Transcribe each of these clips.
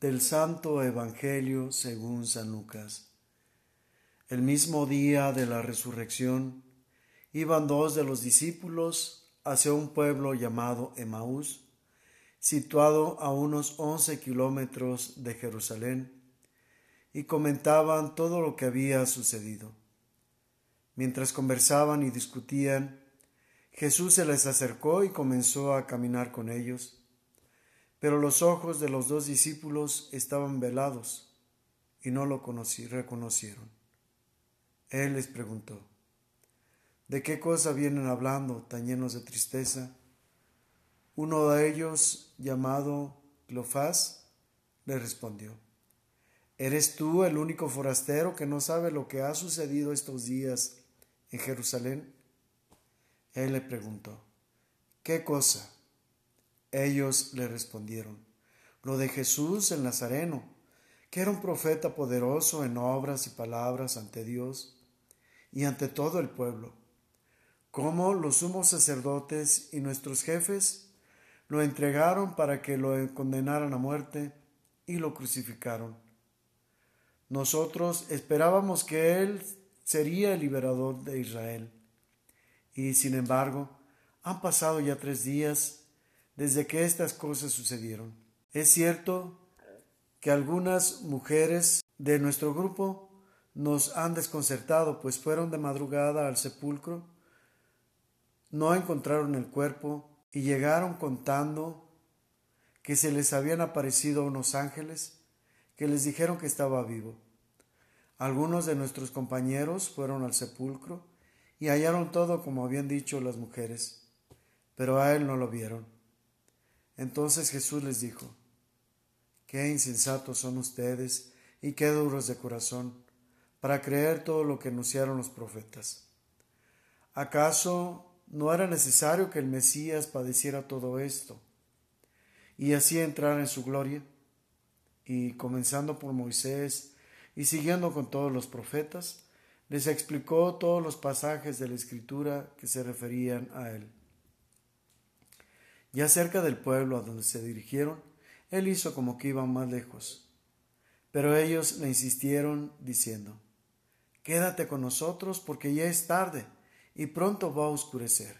Del Santo Evangelio según San Lucas. El mismo día de la resurrección, iban dos de los discípulos hacia un pueblo llamado Emaús, situado a unos once kilómetros de Jerusalén, y comentaban todo lo que había sucedido. Mientras conversaban y discutían, Jesús se les acercó y comenzó a caminar con ellos, pero los ojos de los dos discípulos estaban velados y no lo reconocieron. Él les preguntó, ¿de qué cosa vienen hablando tan llenos de tristeza? Uno de ellos, llamado Clofás, le respondió, ¿Eres tú el único forastero que no sabe lo que ha sucedido estos días en Jerusalén? Él le preguntó, ¿qué cosa? Ellos le respondieron, lo de Jesús el Nazareno, que era un profeta poderoso en obras y palabras ante Dios y ante todo el pueblo, como los sumos sacerdotes y nuestros jefes lo entregaron para que lo condenaran a muerte y lo crucificaron. Nosotros esperábamos que Él sería el liberador de Israel. Y sin embargo, han pasado ya tres días desde que estas cosas sucedieron. Es cierto que algunas mujeres de nuestro grupo nos han desconcertado, pues fueron de madrugada al sepulcro, no encontraron el cuerpo y llegaron contando que se les habían aparecido unos ángeles que les dijeron que estaba vivo. Algunos de nuestros compañeros fueron al sepulcro y hallaron todo como habían dicho las mujeres, pero a él no lo vieron. Entonces Jesús les dijo, Qué insensatos son ustedes y qué duros de corazón para creer todo lo que anunciaron los profetas. ¿Acaso no era necesario que el Mesías padeciera todo esto y así entrar en su gloria? Y comenzando por Moisés y siguiendo con todos los profetas, les explicó todos los pasajes de la escritura que se referían a él. Ya cerca del pueblo a donde se dirigieron, él hizo como que iban más lejos. Pero ellos le insistieron diciendo, Quédate con nosotros porque ya es tarde y pronto va a oscurecer.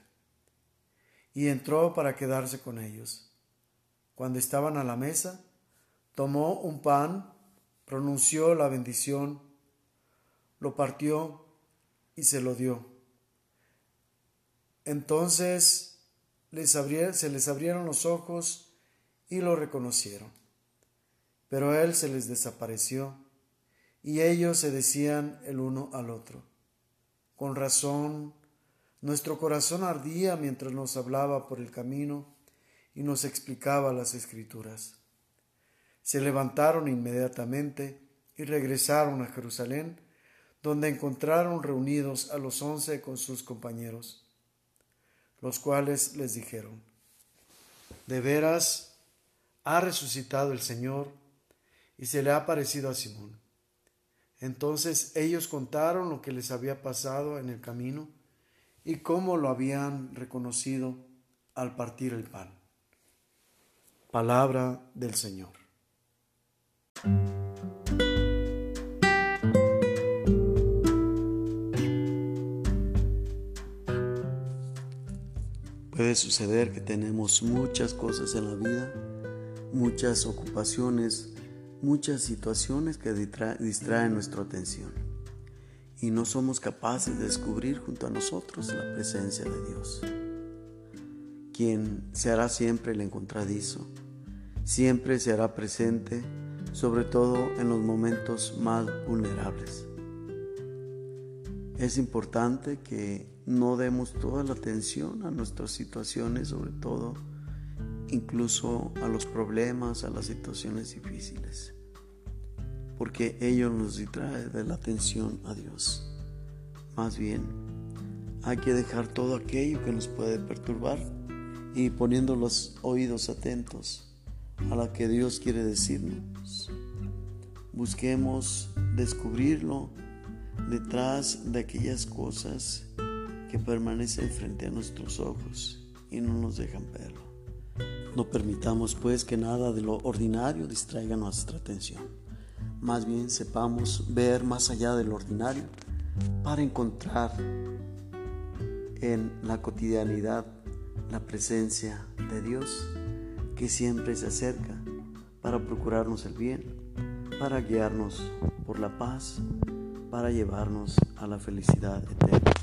Y entró para quedarse con ellos. Cuando estaban a la mesa, tomó un pan, pronunció la bendición, lo partió y se lo dio. Entonces se les abrieron los ojos y lo reconocieron. Pero él se les desapareció y ellos se decían el uno al otro. Con razón, nuestro corazón ardía mientras nos hablaba por el camino y nos explicaba las escrituras. Se levantaron inmediatamente y regresaron a Jerusalén donde encontraron reunidos a los once con sus compañeros, los cuales les dijeron, de veras ha resucitado el Señor y se le ha parecido a Simón. Entonces ellos contaron lo que les había pasado en el camino y cómo lo habían reconocido al partir el pan. Palabra del Señor. Puede suceder que tenemos muchas cosas en la vida, muchas ocupaciones, muchas situaciones que distraen nuestra atención y no somos capaces de descubrir junto a nosotros la presencia de Dios, quien se hará siempre el encontradizo, siempre se hará presente, sobre todo en los momentos más vulnerables. Es importante que no demos toda la atención a nuestras situaciones, sobre todo incluso a los problemas, a las situaciones difíciles, porque ello nos distrae de la atención a Dios. Más bien, hay que dejar todo aquello que nos puede perturbar y poniendo los oídos atentos a lo que Dios quiere decirnos. Busquemos descubrirlo detrás de aquellas cosas que permanecen frente a nuestros ojos y no nos dejan verlo. No permitamos pues que nada de lo ordinario distraiga nuestra atención. Más bien sepamos ver más allá de lo ordinario para encontrar en la cotidianidad la presencia de Dios que siempre se acerca para procurarnos el bien, para guiarnos por la paz, para llevarnos a la felicidad eterna.